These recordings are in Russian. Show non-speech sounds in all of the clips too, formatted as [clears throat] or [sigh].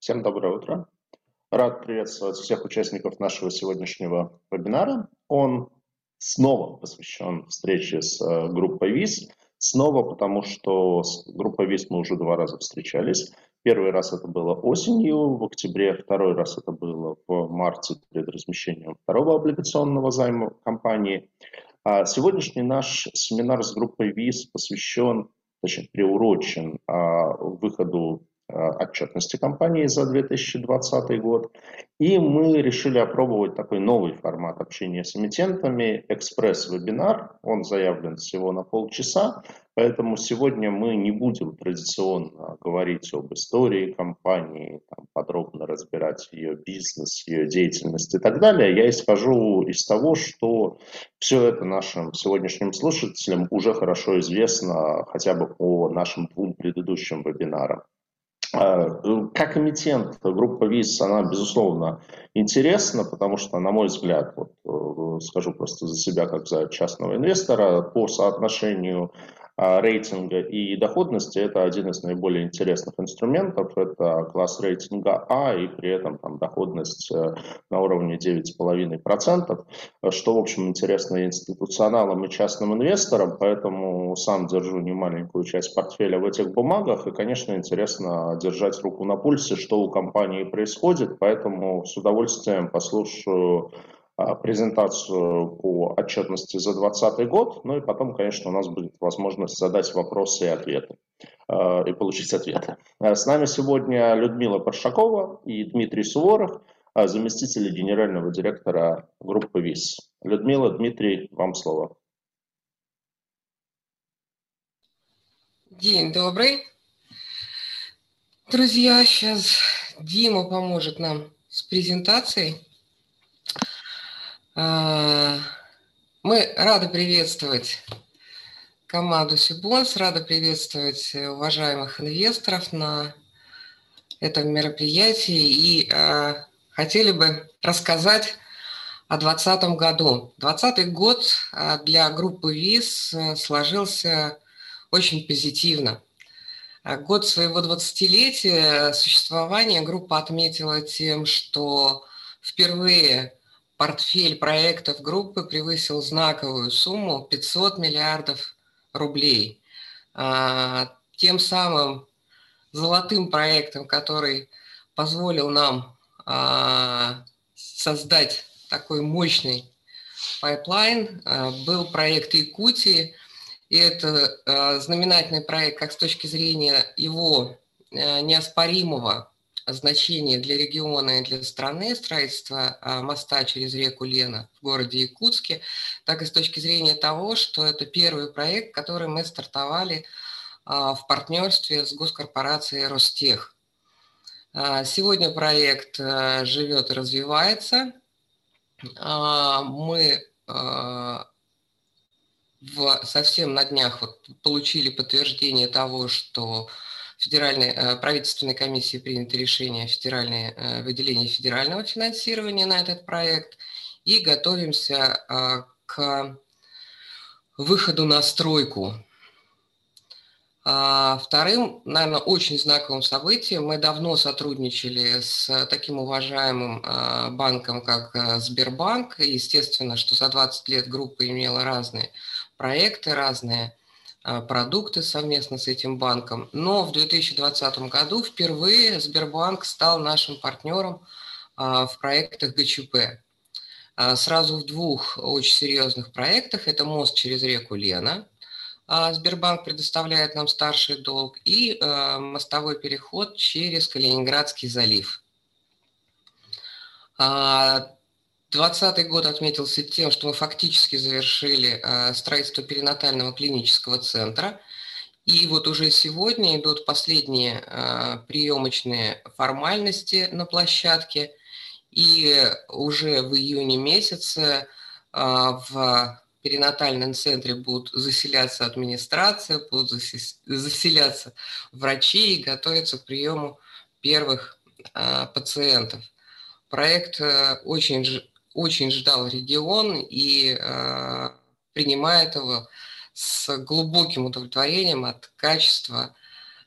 Всем доброе утро. Рад приветствовать всех участников нашего сегодняшнего вебинара. Он снова посвящен встрече с э, группой ВИЗ. Снова потому, что с группой ВИЗ мы уже два раза встречались. Первый раз это было осенью, в октябре, второй раз это было в марте перед размещением второго облигационного займа компании. А сегодняшний наш семинар с группой ВИЗ посвящен, точнее, приурочен а, выходу отчетности компании за 2020 год. И мы решили опробовать такой новый формат общения с эмитентами, экспресс-вебинар. Он заявлен всего на полчаса, поэтому сегодня мы не будем традиционно говорить об истории компании, там, подробно разбирать ее бизнес, ее деятельность и так далее. Я исхожу из того, что все это нашим сегодняшним слушателям уже хорошо известно хотя бы по нашим двум предыдущим вебинарам. А, как эмитент группа ВИЗ, она, безусловно, интересна, потому что, на мой взгляд, вот, э, скажу просто за себя, как за частного инвестора, по соотношению рейтинга и доходности это один из наиболее интересных инструментов. Это класс рейтинга А и при этом там, доходность э, на уровне 9,5%, что, в общем, интересно и институционалам, и частным инвесторам, поэтому сам держу немаленькую часть портфеля в этих бумагах, и, конечно, интересно держать руку на пульсе, что у компании происходит, поэтому с удовольствием послушаю а, презентацию по отчетности за 2020 год, ну и потом, конечно, у нас будет возможность задать вопросы и ответы, а, и получить ответы. А с нами сегодня Людмила Паршакова и Дмитрий Суворов, заместители генерального директора группы ВИС. Людмила, Дмитрий, вам слово. День добрый. Друзья, сейчас Дима поможет нам с презентацией. А, мы рады приветствовать команду Сибонс, рады приветствовать уважаемых инвесторов на этом мероприятии и э, хотели бы рассказать о 2020 году. 2020 год для группы ВИЗ э, сложился очень позитивно. Год своего 20-летия существования группа отметила тем, что впервые портфель проектов группы превысил знаковую сумму 500 миллиардов рублей. А, тем самым золотым проектом, который позволил нам а, создать такой мощный pipeline, а, был проект Якутии. И это знаменательный проект как с точки зрения его неоспоримого значение для региона и для страны строительства а, моста через реку Лена в городе Якутске, так и с точки зрения того, что это первый проект, который мы стартовали а, в партнерстве с госкорпорацией Ростех. А, сегодня проект живет и развивается. Мы в, совсем на днях вот получили подтверждение того, что федеральной э, правительственной комиссии принято решение федеральное, э, выделении федерального финансирования на этот проект и готовимся э, к выходу на стройку. А вторым, наверное, очень знаковым событием, мы давно сотрудничали с таким уважаемым банком, как Сбербанк. естественно, что за 20 лет группа имела разные проекты, разные продукты совместно с этим банком. Но в 2020 году впервые Сбербанк стал нашим партнером а, в проектах ГЧП. А, сразу в двух очень серьезных проектах. Это мост через реку Лена. Сбербанк предоставляет нам старший долг. И мостовой переход через Калининградский залив. 2020 год отметился тем, что мы фактически завершили э, строительство перинатального клинического центра. И вот уже сегодня идут последние э, приемочные формальности на площадке. И уже в июне месяце э, в перинатальном центре будут заселяться администрация, будут заселяться врачи и готовиться к приему первых пациентов. Проект очень очень ждал регион и э, принимает его с глубоким удовлетворением от качества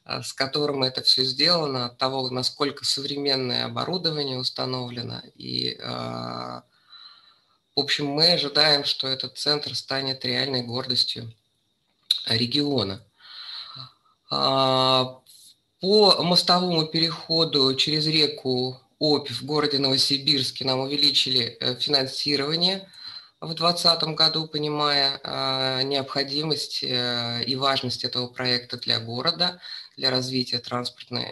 с которым это все сделано, от того, насколько современное оборудование установлено. И, в общем, мы ожидаем, что этот центр станет реальной гордостью региона. По мостовому переходу через реку Обь в городе Новосибирске нам увеличили э, финансирование в 2020 году, понимая э, необходимость э, и важность этого проекта для города, для развития транспортной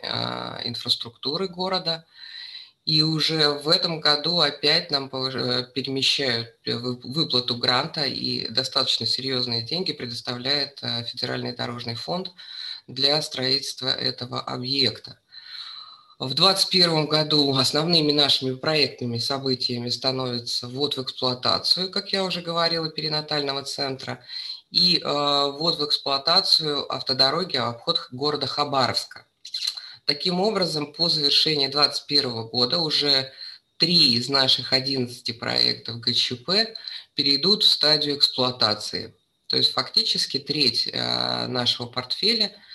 инфраструктуры города. И уже в этом году опять нам перемещают выплату гранта и достаточно серьезные деньги предоставляет Федеральный дорожный фонд для строительства этого объекта. В 2021 году основными нашими проектными событиями становится ввод в эксплуатацию, как я уже говорила, перинатального центра, и э, ввод в эксплуатацию автодороги в обход города Хабаровска. Таким образом, по завершении 2021 года уже три из наших 11 проектов ГЧП перейдут в стадию эксплуатации. То есть фактически треть э, нашего портфеля –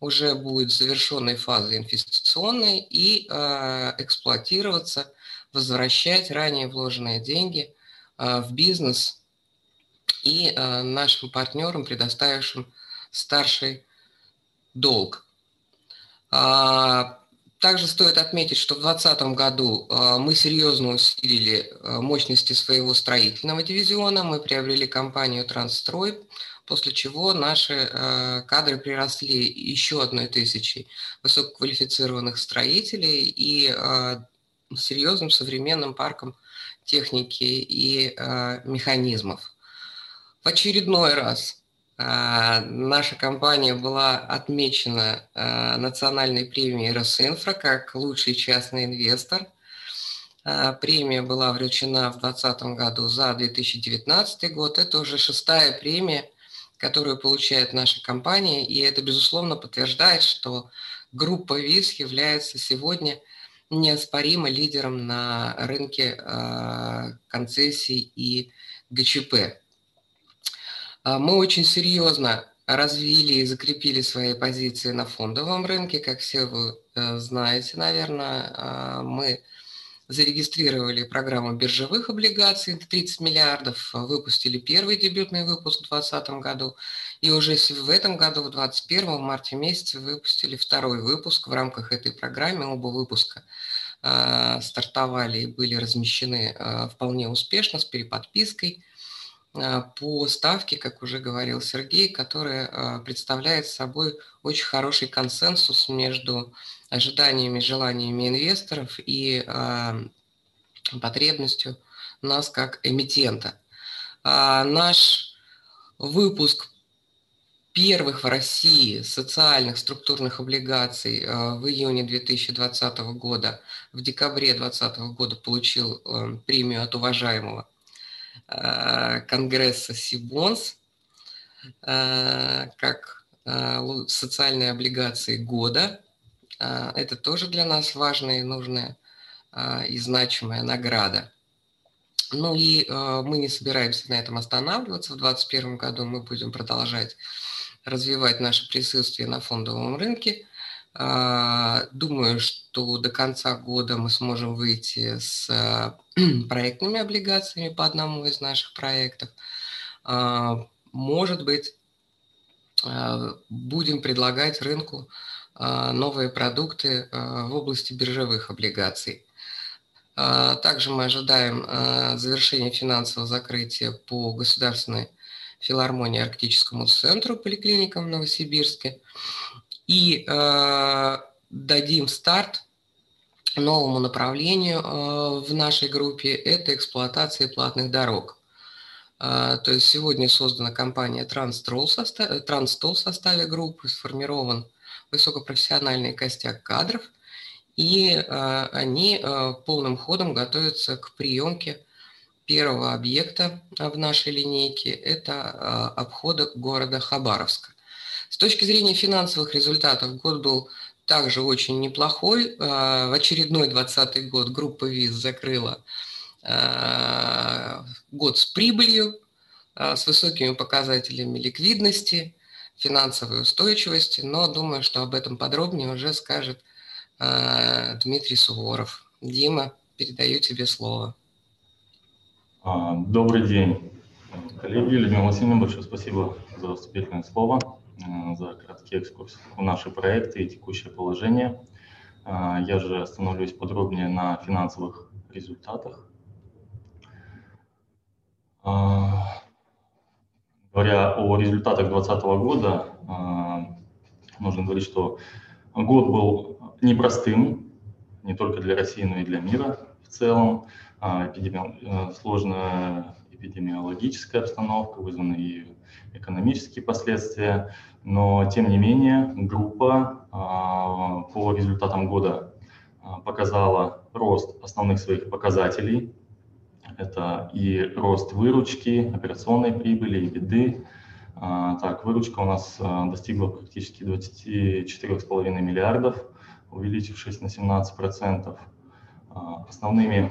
уже будет завершенной фазой инвестиционной и э, эксплуатироваться, возвращать ранее вложенные деньги э, в бизнес и э, нашим партнерам, предоставившим старший долг. А, также стоит отметить, что в 2020 году мы серьезно усилили мощности своего строительного дивизиона. Мы приобрели компанию «Трансстрой», после чего наши э, кадры приросли еще одной тысячей высококвалифицированных строителей и э, серьезным современным парком техники и э, механизмов. В очередной раз наша компания была отмечена национальной премией Росинфра как лучший частный инвестор. Премия была вручена в 2020 году за 2019 год. Это уже шестая премия которую получает наша компания, и это, безусловно, подтверждает, что группа ВИЗ является сегодня неоспоримо лидером на рынке э, концессий и ГЧП. А, мы очень серьезно развили и закрепили свои позиции на фондовом рынке, как все вы э, знаете, наверное. А, мы зарегистрировали программу биржевых облигаций 30 миллиардов, выпустили первый дебютный выпуск в 2020 году, и уже в этом году, в 2021, в марте месяце, выпустили второй выпуск в рамках этой программы. Оба выпуска э, стартовали и были размещены э, вполне успешно с переподпиской по ставке, как уже говорил Сергей, которая представляет собой очень хороший консенсус между ожиданиями, желаниями инвесторов и э, потребностью нас как эмитента. А наш выпуск первых в России социальных структурных облигаций э, в июне 2020 года, в декабре 2020 года получил премию от уважаемого Конгресса Сибонс как социальные облигации года а, это тоже для нас важная и нужная а, и значимая награда. Ну и а, мы не собираемся на этом останавливаться. В 2021 году мы будем продолжать развивать наше присутствие на фондовом рынке. Думаю, что до конца года мы сможем выйти с [clears throat] проектными облигациями по одному из наших проектов. Может быть, будем предлагать рынку а, новые продукты а, в области биржевых облигаций. А, также мы ожидаем завершения финансового закрытия по Государственной филармонии Арктическому центру поликлиникам в Новосибирске. И дадим старт новому направлению в нашей группе – это эксплуатация платных дорог. То есть сегодня создана компания Транстол в составе группы, сформирован высокопрофессиональный костяк кадров, и э, они э, полным ходом готовятся к приемке первого объекта в нашей линейке – это э, обхода города Хабаровска. С точки зрения финансовых результатов год был также очень неплохой. В очередной 2020 год группа ВИЗ закрыла год с прибылью, с высокими показателями ликвидности – финансовой устойчивости, но думаю, что об этом подробнее уже скажет э, Дмитрий Суворов. Дима, передаю тебе слово. А, добрый день, коллеги. Людмила Васильевна, большое спасибо за вступительное слово, э, за краткий экскурс в наши проекты и текущее положение. А, я же остановлюсь подробнее на финансовых результатах. А, говоря о результатах 2020 года, нужно говорить, что год был непростым, не только для России, но и для мира в целом. Эпидеми... Э, сложная эпидемиологическая обстановка, вызваны и экономические последствия, но тем не менее группа а, по результатам года а, показала рост основных своих показателей. Это и рост выручки, операционной прибыли, и беды. А, так, выручка у нас достигла практически 24,5 миллиардов, увеличившись на 17%. Основными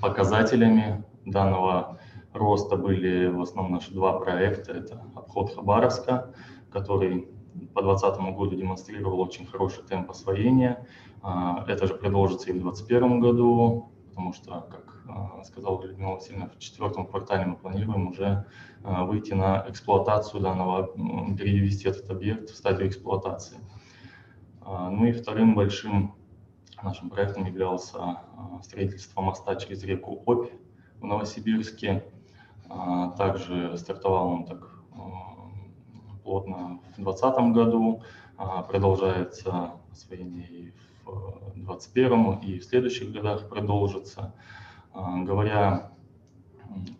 показателями данного роста были в основном наши два проекта. Это обход Хабаровска, который по 2020 году демонстрировал очень хороший темп освоения. А, это же продолжится и в 2021 году, потому что, как а, сказал Людмила Васильевна, в четвертом квартале мы планируем уже а, выйти на эксплуатацию данного, перевести этот объект в стадию эксплуатации. Ну и вторым большим нашим проектом являлся строительство моста через реку Обь в Новосибирске. Также стартовал он так плотно в 2020 году, продолжается освоение и в 2021 и в следующих годах продолжится. Говоря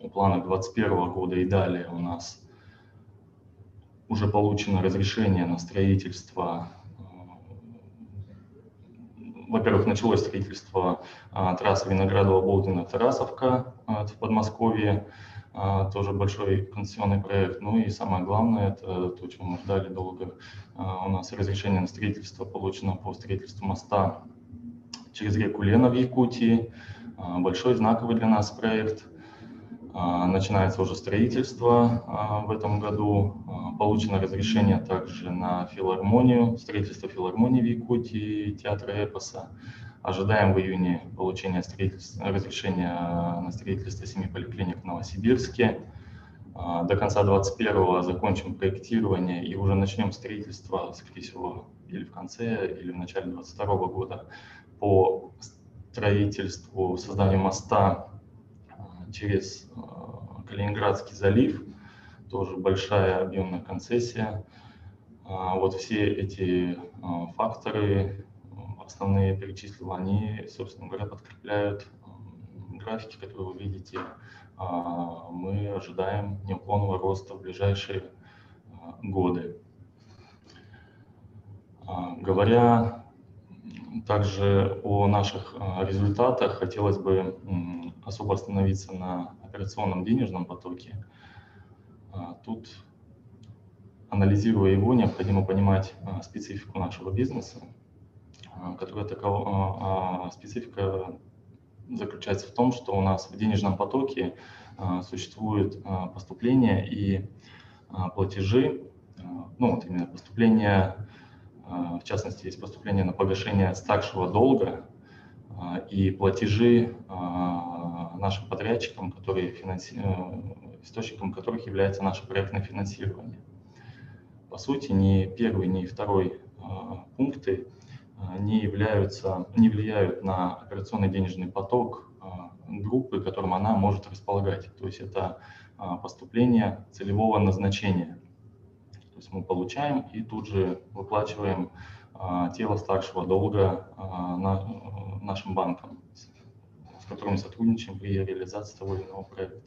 о планах 2021 года и далее, у нас уже получено разрешение на строительство во-первых, началось строительство а, трассы Виноградово-Болдино-Тарасовка а, в Подмосковье, а, тоже большой концессионный проект. Ну и самое главное, это то, чего мы ждали долго, а, у нас разрешение на строительство получено по строительству моста через реку Лена в Якутии. А, большой знаковый для нас проект. А, начинается уже строительство а, в этом году. А, получено разрешение также на филармонию, строительство филармонии в Якутии, театра эпоса. Ожидаем в июне получения разрешения на строительство семи поликлиник в Новосибирске. До конца 2021 закончим проектирование и уже начнем строительство, скорее всего, или в конце, или в начале 2022 года по строительству, созданию моста через Калининградский залив, тоже большая объемная концессия. Вот все эти факторы основные перечислил, они, собственно говоря, подкрепляют графики, которые вы видите. А, мы ожидаем неуклонного роста в ближайшие а, годы. А, говоря также о наших результатах, хотелось бы особо остановиться на операционном денежном потоке. Тут, анализируя его, необходимо понимать специфику нашего бизнеса, которая такова, а, а, специфика заключается в том, что у нас в денежном потоке существует поступление и платежи, ну вот именно поступление, в частности, есть поступление на погашение старшего долга и платежи нашим подрядчикам, которые финанси... Э, источником которых является наше проектное финансирование. По сути, ни первый, ни второй пункты не являются, не влияют на операционный денежный поток а, группы, которым она может располагать. То есть это а, поступление целевого назначения. То есть мы получаем и тут же выплачиваем а, тело старшего долга нашим банкам, с которыми сотрудничаем при реализации того или иного проекта.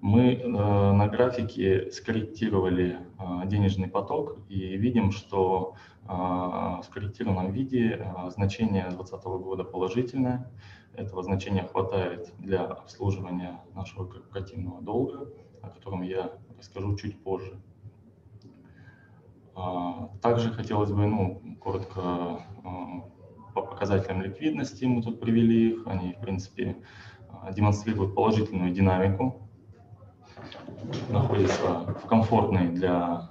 Мы э, на графике скорректировали э, денежный поток и видим, что э, в скорректированном виде значение 2020 года положительное. Этого значения хватает для обслуживания нашего корпоративного долга, о котором я расскажу чуть позже. Также хотелось бы, ну, коротко по показателям ликвидности мы тут привели их. Они, в принципе, демонстрируют положительную динамику находится в комфортной для,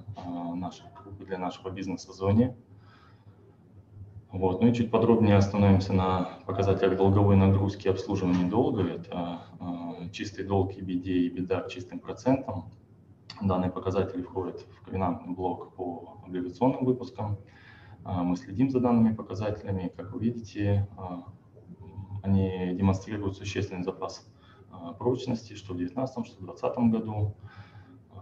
нашей, для нашего бизнеса зоне. Вот. Ну и чуть подробнее остановимся на показателях долговой нагрузки и обслуживания долга. Это э, чистый долг EBD и беда чистым процентом. Данные показатели входят в ковенантный блок по облигационным выпускам. Э, мы следим за данными показателями. Как вы видите, они демонстрируют существенный запас прочности, что в 2019, что в 2020 году.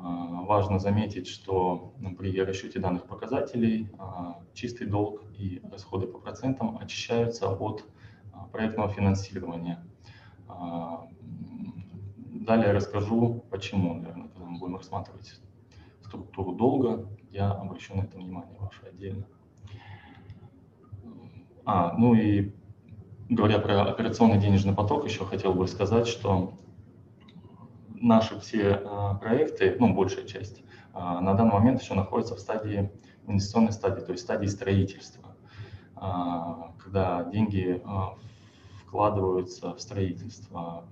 А, важно заметить, что при расчете данных показателей а, чистый долг и расходы по процентам очищаются от а, проектного финансирования. Далее расскажу, почему, наверное, когда мы будем рассматривать структуру долга, я обращу на это внимание ваше отдельно. А, ну и говоря про операционный денежный поток, еще хотел бы сказать, что наши все а, проекты, ну, большая часть, а, на данный момент еще находятся в стадии, в инвестиционной стадии, то есть стадии строительства, а, когда деньги вкладываются в строительство.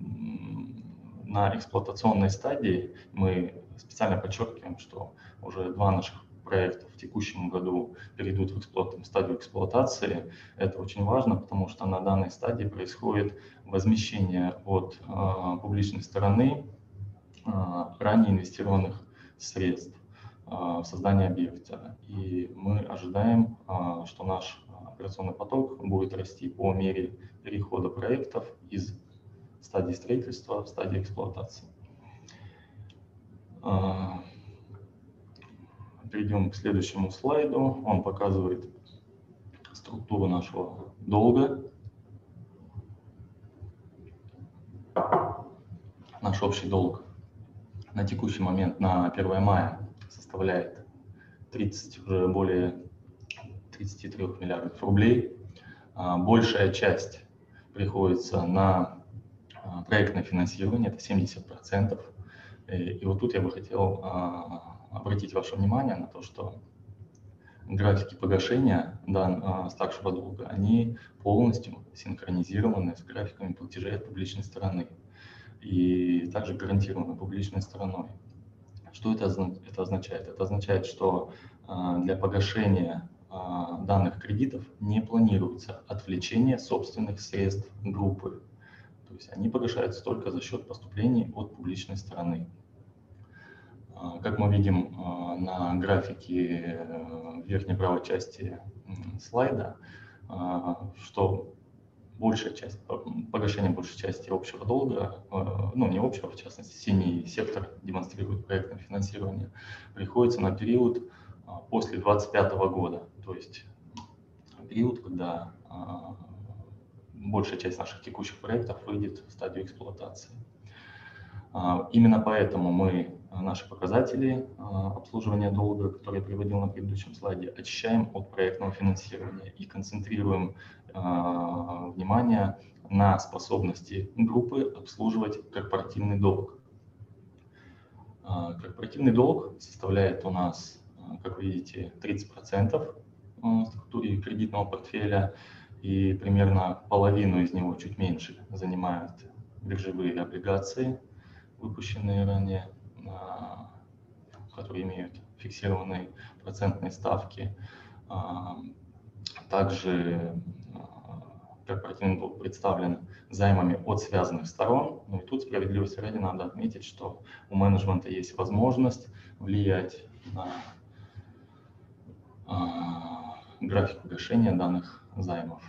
На эксплуатационной стадии мы специально подчеркиваем, что уже два наших проекта в текущем году перейдут в, эксплуат... в стадию эксплуатации. Это очень важно, потому что на данной стадии происходит возмещение от э, публичной стороны а, ранее инвестированных средств а, в создание объекта. И мы ожидаем, а, что наш операционный поток будет расти по мере перехода проектов из стадии строительства в стадии эксплуатации. Перейдем к следующему слайду. Он показывает структуру нашего долга. Наш общий долг на текущий момент на 1 мая составляет 30, уже более 33 миллиардов рублей. А, большая часть приходится на а, проектное финансирование, это 70%. И вот тут я бы хотел а, обратить ваше внимание на то, что графики погашения дан, старшего долга, они полностью синхронизированы с графиками платежей от публичной стороны и также гарантировано публичной стороной. Что это, это означает? Это означает, что а, для погашения а, данных кредитов не планируется отвлечение собственных средств группы. То есть они погашаются только за счет поступлений от публичной стороны. А, как мы видим на графике в верхней правой части слайда, что большая часть, погашение большей части общего долга, э, ну не общего, в частности, синий сектор демонстрирует проектное финансирование, приходится на период а, после 2025 года, то есть период, когда а, большая часть наших текущих проектов выйдет в стадию эксплуатации. А, именно поэтому мы наши показатели обслуживания долга, которые я приводил на предыдущем слайде, очищаем от проектного финансирования и концентрируем а, внимание на способности группы обслуживать корпоративный долг. А, корпоративный долг составляет у нас, а, как вы видите, 30% в структуре кредитного портфеля, и примерно половину из него, чуть меньше, занимают биржевые облигации, выпущенные ранее, которые имеют фиксированные процентные ставки. Также корпоративный долг представлен займами от связанных сторон. Ну и тут справедливости ради надо отметить, что у менеджмента есть возможность влиять на э, график погашения данных займов.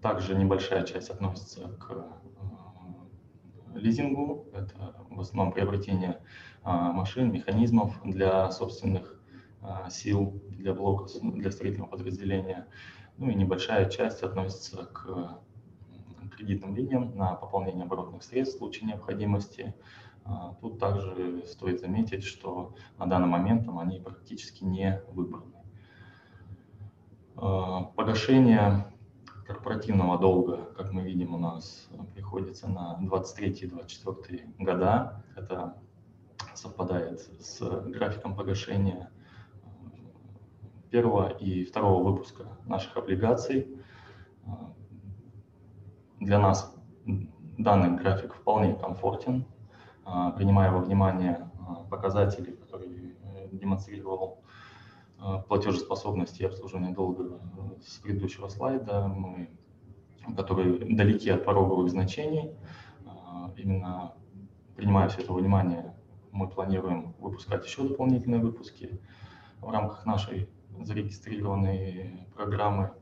Также небольшая часть относится к лизингу. Это в основном приобретение э, машин, механизмов для собственных э, сил для блока, для строительного подразделения. Ну и небольшая часть относится к кредитным линиям на пополнение оборотных средств в случае необходимости. А, тут также стоит заметить, что на данный момент они практически не выбраны. А, погашение корпоративного долга, как мы видим, у нас приходится на 23-24 года. Это совпадает с графиком погашения первого и второго выпуска наших облигаций. Для нас данный график вполне комфортен. принимая во внимание показатели, которые демонстрировал платежеспособность и обслуживание долга с предыдущего слайда, мы, которые далеки от пороговых значений, именно принимая все это внимание, мы планируем выпускать еще дополнительные выпуски в рамках нашей зарегистрированной программы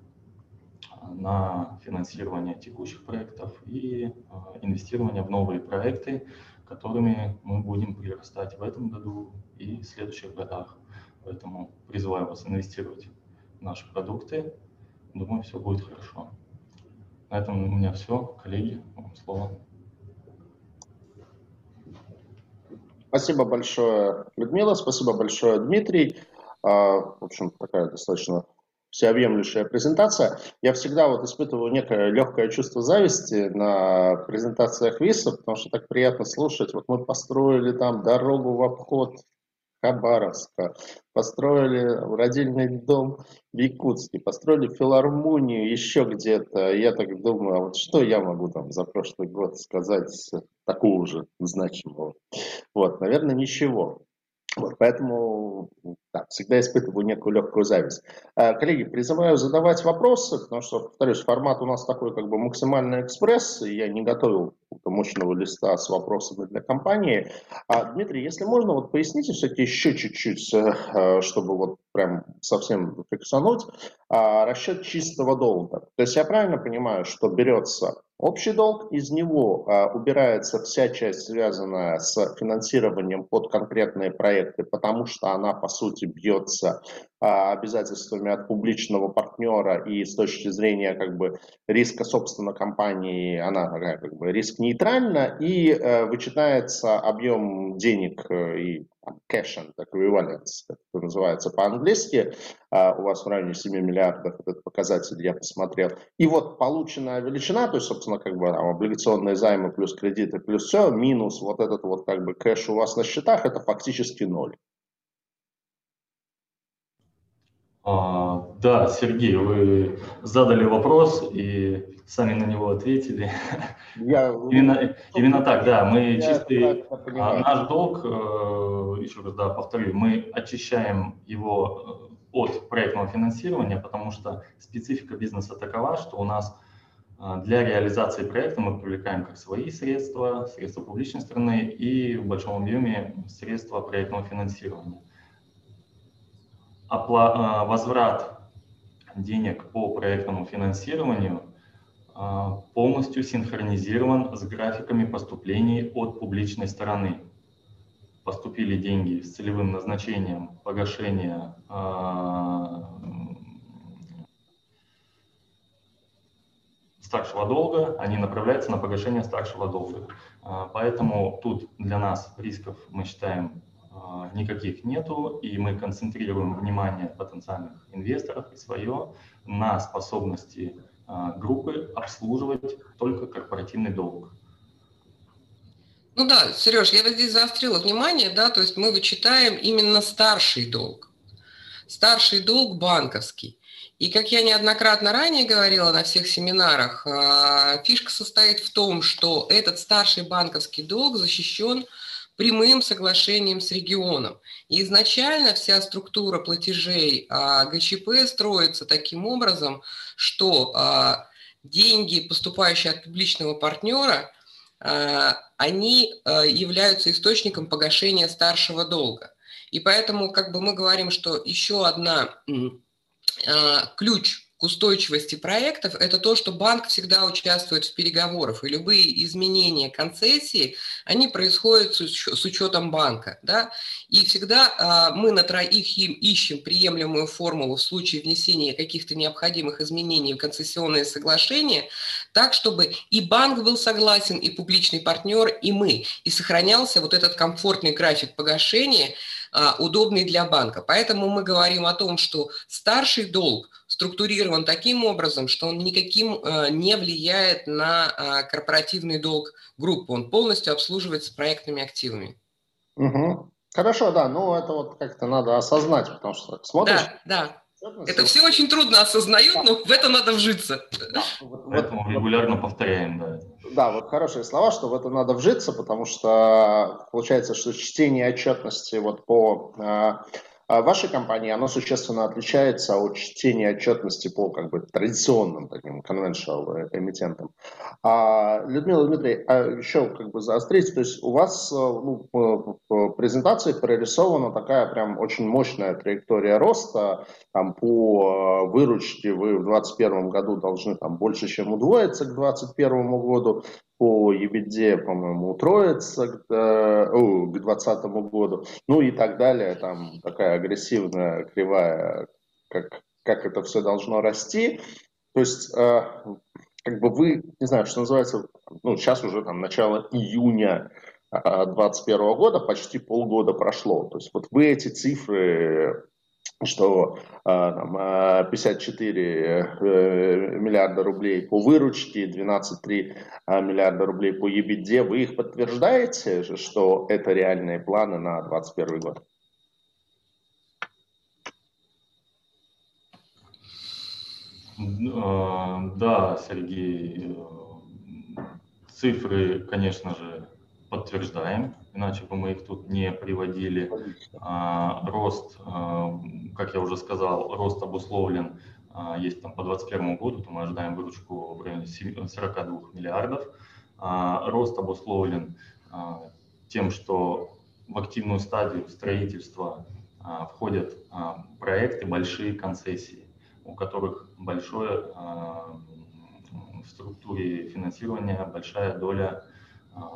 на финансирование текущих проектов и инвестирование в новые проекты, которыми мы будем прирастать в этом году и в следующих годах. Поэтому призываю вас инвестировать в наши продукты. Думаю, все будет хорошо. На этом у меня все. Коллеги, вам слово. Спасибо большое, Людмила. Спасибо большое, Дмитрий. А, в общем, такая достаточно всеобъемлющая презентация. Я всегда вот испытываю некое легкое чувство зависти на презентациях ВИСа, потому что так приятно слушать. Вот мы построили там дорогу в обход Хабаровска, построили родильный дом в Якутске, построили филармонию еще где-то. Я так думаю, а вот что я могу там за прошлый год сказать такого же значимого? Вот, наверное, ничего. Вот, поэтому да, всегда испытываю некую легкую зависть. А, коллеги, призываю задавать вопросы, потому что, повторюсь, формат у нас такой как бы максимальный экспресс, и я не готовил мощного листа с вопросами для компании. А, Дмитрий, если можно, вот поясните все-таки еще чуть-чуть, э, чтобы вот прям совсем фиксануть, а, расчет чистого долга. То есть я правильно понимаю, что берется Общий долг, из него а, убирается вся часть, связанная с финансированием под конкретные проекты, потому что она, по сути, бьется а, обязательствами от публичного партнера и с точки зрения как бы, риска, собственно, компании, она как бы, риск нейтральна, и э, вычитается объем денег э, и cash and equivalence, как это называется по-английски, а, у вас в районе 7 миллиардов, этот показатель я посмотрел. И вот полученная величина, то есть, собственно, как бы там, облигационные займы плюс кредиты плюс все, минус вот этот вот как бы кэш у вас на счетах, это фактически ноль. А, да, Сергей, вы задали вопрос и сами на него ответили. Я, именно, именно так, да, мы чистый, а, наш долг, э, еще раз да, повторю, мы очищаем его э, от проектного финансирования, потому что специфика бизнеса такова, что у нас э, для реализации проекта мы привлекаем как свои средства, средства публичной стороны и в большом объеме средства проектного финансирования опла- возврат денег по проектному финансированию а, полностью синхронизирован с графиками поступлений от публичной стороны. Поступили деньги с целевым назначением погашения а, старшего долга, они направляются на погашение старшего долга. Поэтому тут для нас рисков мы считаем никаких нету, и мы концентрируем внимание потенциальных инвесторов и свое на способности а, группы обслуживать только корпоративный долг. Ну да, Сереж, я вот здесь заострила внимание, да, то есть мы вычитаем именно старший долг. Старший долг банковский. И как я неоднократно ранее говорила на всех семинарах, а, фишка состоит в том, что этот старший банковский долг защищен прямым соглашением с регионом. И изначально вся структура платежей а, ГЧП строится таким образом, что а, деньги, поступающие от публичного партнера, а, они являются источником погашения старшего долга. И поэтому как бы мы говорим, что еще одна ключ к устойчивости проектов, это то, что банк всегда участвует в переговорах, и любые изменения концессии, они происходят с учетом банка. Да? И всегда а, мы на троих им ищем приемлемую формулу в случае внесения каких-то необходимых изменений в концессионное соглашение, так, чтобы и банк был согласен, и публичный партнер, и мы, и сохранялся вот этот комфортный график погашения, а, удобный для банка. Поэтому мы говорим о том, что старший долг структурирован таким образом, что он никаким а, не влияет на а, корпоративный долг группы. Он полностью обслуживается проектными активами. Угу. Хорошо, да, ну это вот как-то надо осознать, потому что смотришь... Да, да. Это все очень трудно осознают, но в это надо вжиться. Поэтому регулярно повторяем, да. да, вот хорошие слова, что в это надо вжиться, потому что получается, что чтение отчетности вот по а, а вашей компании, оно существенно отличается от чтения отчетности по как бы традиционным таким conventional эмитентам. А, Людмила Дмитрий, а еще как бы заострить, то есть у вас ну, в презентации прорисована такая прям очень мощная траектория роста, там по выручке вы в 2021 году должны там больше, чем удвоиться к 2021 году, по EBITDA, по-моему, утроится к, э, к 2020 году, ну и так далее, там такая агрессивная кривая, как, как это все должно расти. То есть, э, как бы вы, не знаю, что называется, ну, сейчас уже там начало июня 2021 э, года, почти полгода прошло. То есть вот вы эти цифры что а, там, 54 а, э, миллиарда рублей по выручке, 12,3 а, миллиарда рублей по EBITDA, вы их подтверждаете, что это реальные планы на 2021 год? Да, Сергей, цифры, конечно же, подтверждаем, иначе бы мы их тут не приводили. А, рост, а, как я уже сказал, рост обусловлен, а, есть там по 2021 году, то мы ожидаем выручку в районе 42 миллиардов. Рост обусловлен тем, что в активную стадию строительства входят проекты, большие концессии, у которых большое в структуре финансирования большая доля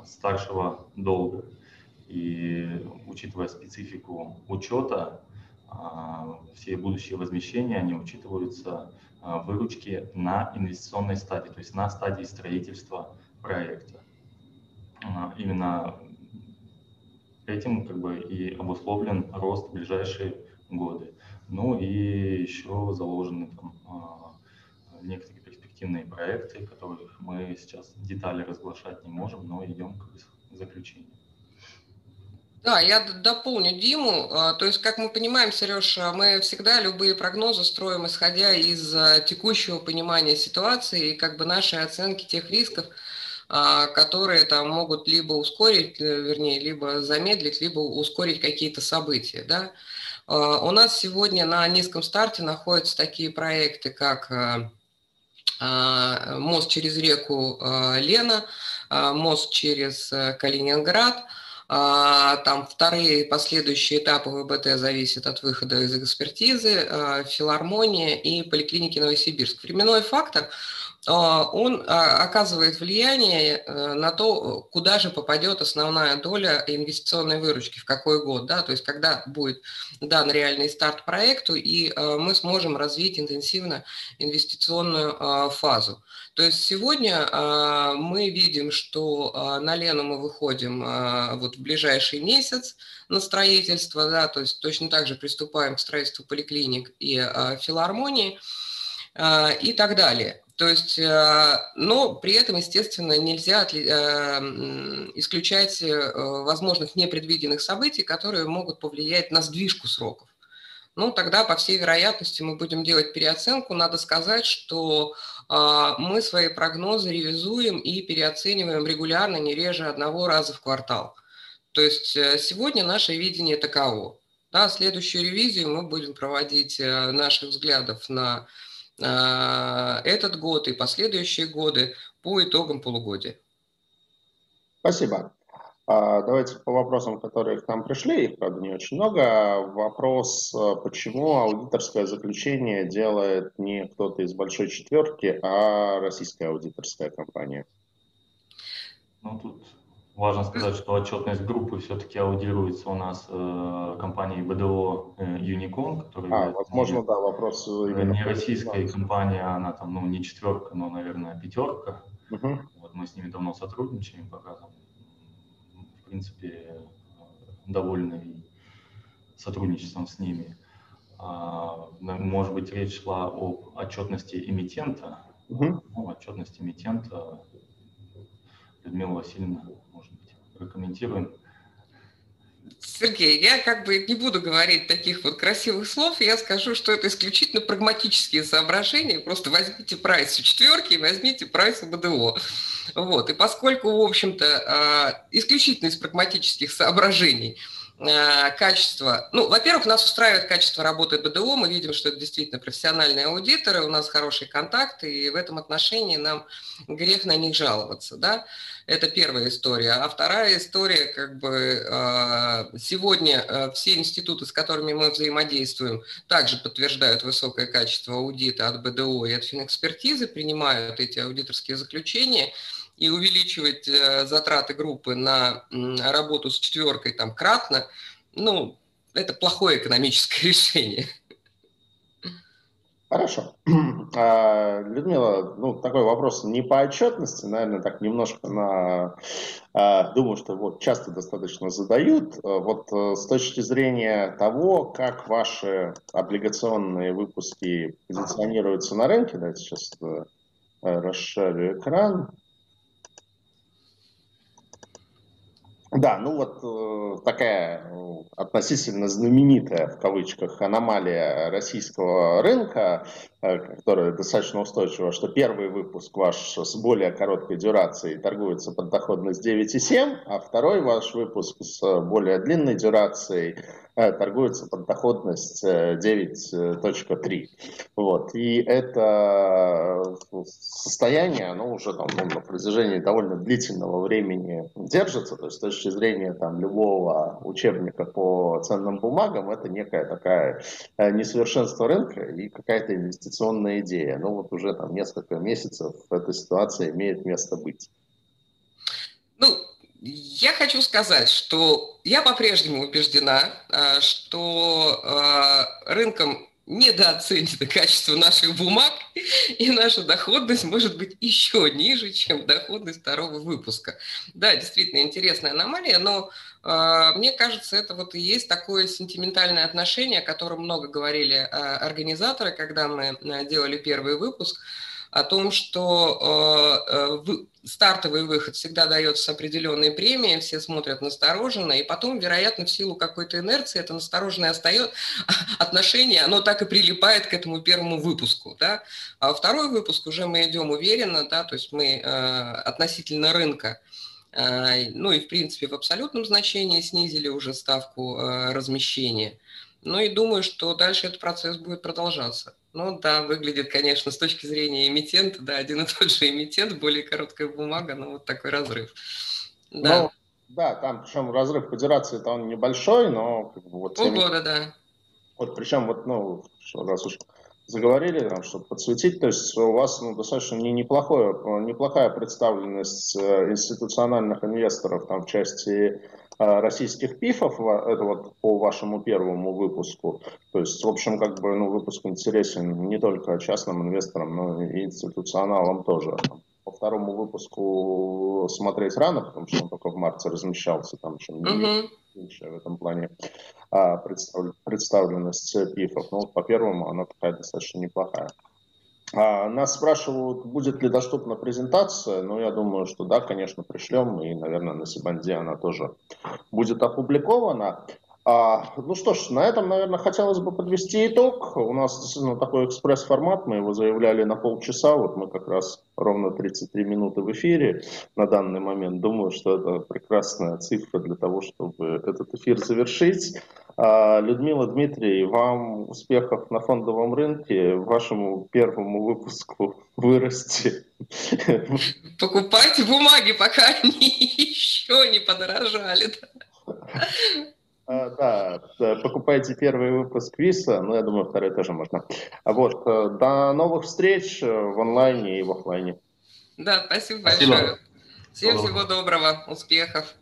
старшего долга. И учитывая специфику учета, а, все будущие возмещения, они учитываются а, выручки на инвестиционной стадии, то есть на стадии строительства проекта. Именно этим как бы и обусловлен рост в ближайшие годы. Ну и еще заложены там некоторые перспективные проекты, которых мы сейчас детали разглашать не можем, но идем к заключению. Да, я дополню Диму. А, то есть, как мы понимаем, Сереж, мы всегда любые прогнозы строим, исходя из а, текущего понимания ситуации и как бы нашей оценки тех рисков, а, которые там могут либо ускорить, э, вернее, либо замедлить, либо ускорить какие-то события. Да? У нас сегодня на низком старте находятся такие проекты, как а, мост через реку а, Лена, а, мост через э, Калининград. Там вторые последующие этапы ВБТ зависят от выхода из экспертизы, филармония и поликлиники Новосибирск. Временной фактор – а, он а, оказывает влияние э, на то, куда же попадет основная доля инвестиционной выручки, в какой год, да, то есть когда будет дан реальный старт проекту, и э, мы сможем развить интенсивно инвестиционную а, фазу. То есть сегодня мы видим, что на Лену мы выходим вот в ближайший месяц на строительство, да, то есть точно так же приступаем к строительству поликлиник и филармонии и так далее. То есть, э, но при этом, естественно, нельзя э, исключать э, возможных непредвиденных событий, которые могут повлиять на сдвижку сроков. Ну, тогда, по всей вероятности, мы будем делать переоценку. Надо сказать, что мы свои прогнозы ревизуем и переоцениваем регулярно, не реже одного раза в квартал. То есть сегодня наше видение таково. Да, следующую ревизию мы будем проводить наших взглядов на этот год и последующие годы по итогам полугодия. Спасибо. А, давайте по вопросам, которые к нам пришли, их, правда, не очень много. Вопрос, а, почему аудиторское заключение делает не кто-то из большой четверки, а российская аудиторская компания? Ну, тут Важно сказать, что отчетность группы все-таки аудируется у нас э, компанией БДО э, Unicon, которая а, возможно, не, да, вопрос именно не российская компания, она там, ну, не четверка, но, наверное, пятерка. Угу. Вот мы с ними давно сотрудничаем, пока там, в принципе, довольны сотрудничеством с ними. А, может быть, речь шла об отчетности эмитента. Угу. Ну, отчетность эмитента Людмила Васильевна, может быть, прокомментируем. Сергей, я как бы не буду говорить таких вот красивых слов, я скажу, что это исключительно прагматические соображения. Просто возьмите прайс у четверки и возьмите прайс у БДО. Вот. И поскольку, в общем-то, исключительно из прагматических соображений – качество. Ну, во-первых, нас устраивает качество работы БДО. Мы видим, что это действительно профессиональные аудиторы, у нас хорошие контакты, и в этом отношении нам грех на них жаловаться. Да? Это первая история. А вторая история, как бы э, сегодня э, все институты, с которыми мы взаимодействуем, также подтверждают высокое качество аудита от БДО и от финэкспертизы, принимают эти аудиторские заключения – и увеличивать э, затраты группы на работу с четверкой там кратно, ну, это плохое экономическое [laughs] решение. Хорошо. [clears throat] А, Людмила, ну, такой вопрос не по отчетности, наверное, так немножко на... А, думаю, что вот часто достаточно задают. Вот э, с точки зрения того, как ваши облигационные выпуски позиционируются на рынке, давайте сейчас э, расшарю экран. Да, ну вот э, такая ну, относительно знаменитая в кавычках аномалия российского рынка, э, которая достаточно устойчива, что первый выпуск ваш с более короткой дюрацией торгуется под доходность 9,7, а второй ваш выпуск с более длинной дюрацией Э, торгуется под доходность 9.3. Э, вот. И это э, состояние, оно уже там, ну, на протяжении довольно длительного времени держится. То есть с точки зрения там, любого учебника по ценным бумагам, это некая такая несовершенство рынка и какая-то инвестиционная идея. Ну вот уже там несколько месяцев эта ситуация имеет место быть. Ну, я хочу сказать, что я по-прежнему убеждена, а, что а, рынком недооценено качество наших бумаг, [laughs] и наша доходность может быть еще ниже, чем доходность второго выпуска. Да, действительно интересная аномалия, но мне кажется, это вот и есть такое сентиментальное отношение, о котором много говорили э, организаторы, когда мы делали первый выпуск о том, что стартовый выход всегда дается с определенной премией, все смотрят настороженно, и потом, вероятно, в силу какой-то инерции это настороженное остается, [laughs] отношение, оно так и прилипает к этому первому выпуску. Да? А второй выпуск уже мы идем уверенно, да, то есть мы э, относительно рынка ну и, в принципе, в абсолютном значении снизили уже ставку размещения. Ну и думаю, что дальше этот процесс будет продолжаться. Ну да, выглядит, конечно, с точки зрения эмитента, да, один и тот же эмитент, более короткая бумага, но вот такой разрыв. Да. Ну, да, там причем разрыв федерации то он небольшой, но как бы вот... Полгода, да. Вот причем вот, ну, раз уж заговорили, там, чтобы подсветить, то есть у вас ну, достаточно не, неплохое, неплохая представленность э, институциональных инвесторов там в части Э, российских пифов, это вот по вашему первому выпуску. То есть, в общем, как бы ну, выпуск интересен не только частным инвесторам, но и институционалам тоже. По второму выпуску смотреть рано, потому что он только в марте размещался, там еще uh-huh. меньше в этом плане а, представленность пифов. Но по первому она такая достаточно неплохая. А, нас спрашивают, будет ли доступна презентация. Ну, я думаю, что да, конечно, пришлем. И, наверное, на Сибанде она тоже будет опубликована. А, ну что ж, на этом, наверное, хотелось бы подвести итог. У нас действительно такой экспресс-формат, мы его заявляли на полчаса, вот мы как раз ровно 33 минуты в эфире на данный момент. Думаю, что это прекрасная цифра для того, чтобы этот эфир завершить. А, Людмила, Дмитрий, вам успехов на фондовом рынке, вашему первому выпуску вырасти. Покупайте бумаги, пока [laughs] они еще не подорожали. А, да, покупайте первый выпуск Виса, но я думаю, второй тоже можно. А вот, э, до новых встреч в онлайне и в офлайне. Да, спасибо, спасибо. большое. Всем всего доброго, успехов.